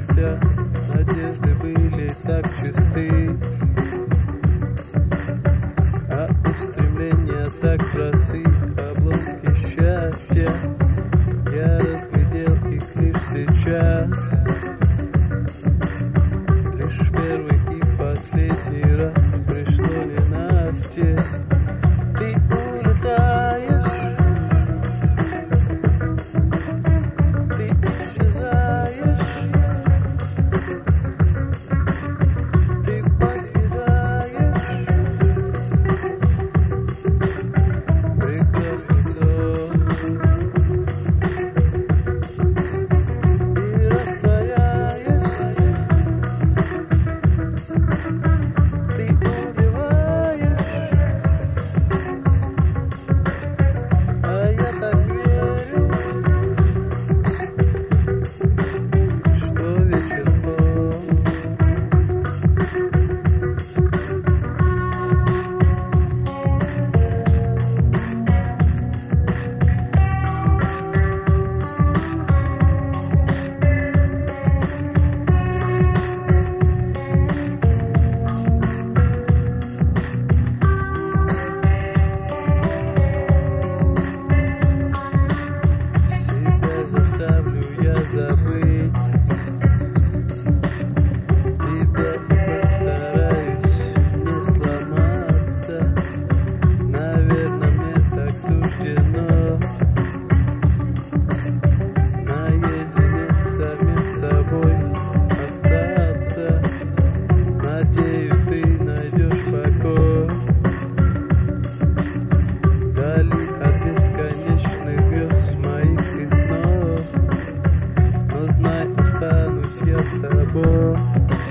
ошибался Надежды были так чисты. А устремления так просты table